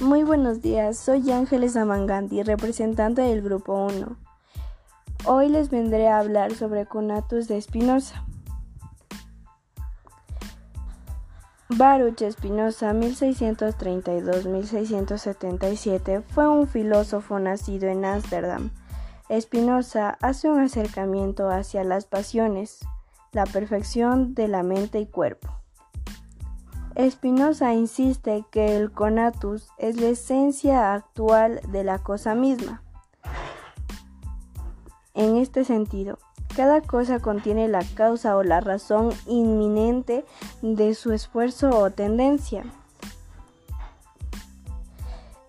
Muy buenos días, soy Ángeles Amangandi, representante del Grupo 1. Hoy les vendré a hablar sobre Conatus de Espinosa. Baruch Espinosa, 1632-1677, fue un filósofo nacido en Ámsterdam. Espinosa hace un acercamiento hacia las pasiones, la perfección de la mente y cuerpo. Spinoza insiste que el conatus es la esencia actual de la cosa misma. En este sentido, cada cosa contiene la causa o la razón inminente de su esfuerzo o tendencia.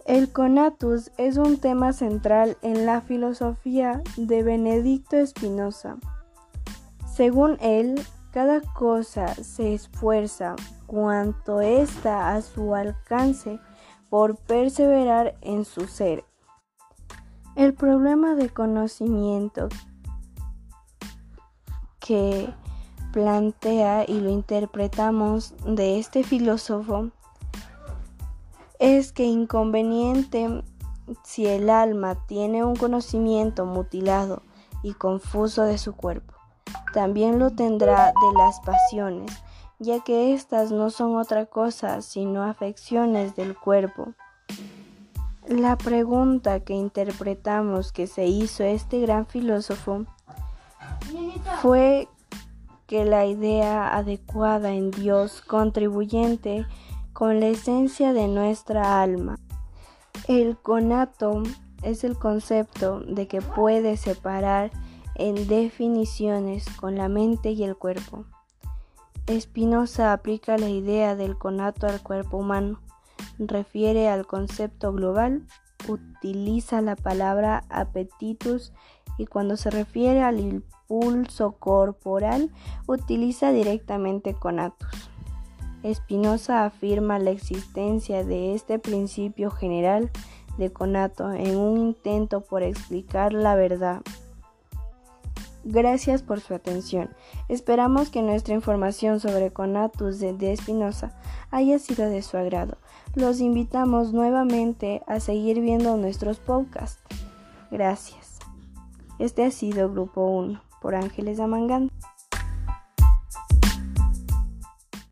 El conatus es un tema central en la filosofía de Benedicto Spinoza. Según él, cada cosa se esfuerza cuanto está a su alcance por perseverar en su ser. El problema de conocimiento que plantea y lo interpretamos de este filósofo es que inconveniente si el alma tiene un conocimiento mutilado y confuso de su cuerpo también lo tendrá de las pasiones, ya que éstas no son otra cosa sino afecciones del cuerpo. La pregunta que interpretamos que se hizo este gran filósofo fue que la idea adecuada en Dios contribuyente con la esencia de nuestra alma. El conato es el concepto de que puede separar en definiciones con la mente y el cuerpo. Spinoza aplica la idea del conato al cuerpo humano, refiere al concepto global, utiliza la palabra apetitus y cuando se refiere al impulso corporal utiliza directamente conatus. Spinoza afirma la existencia de este principio general de conato en un intento por explicar la verdad Gracias por su atención. Esperamos que nuestra información sobre Conatus de Espinosa haya sido de su agrado. Los invitamos nuevamente a seguir viendo nuestros podcasts. Gracias. Este ha sido Grupo 1 por Ángeles Amangán.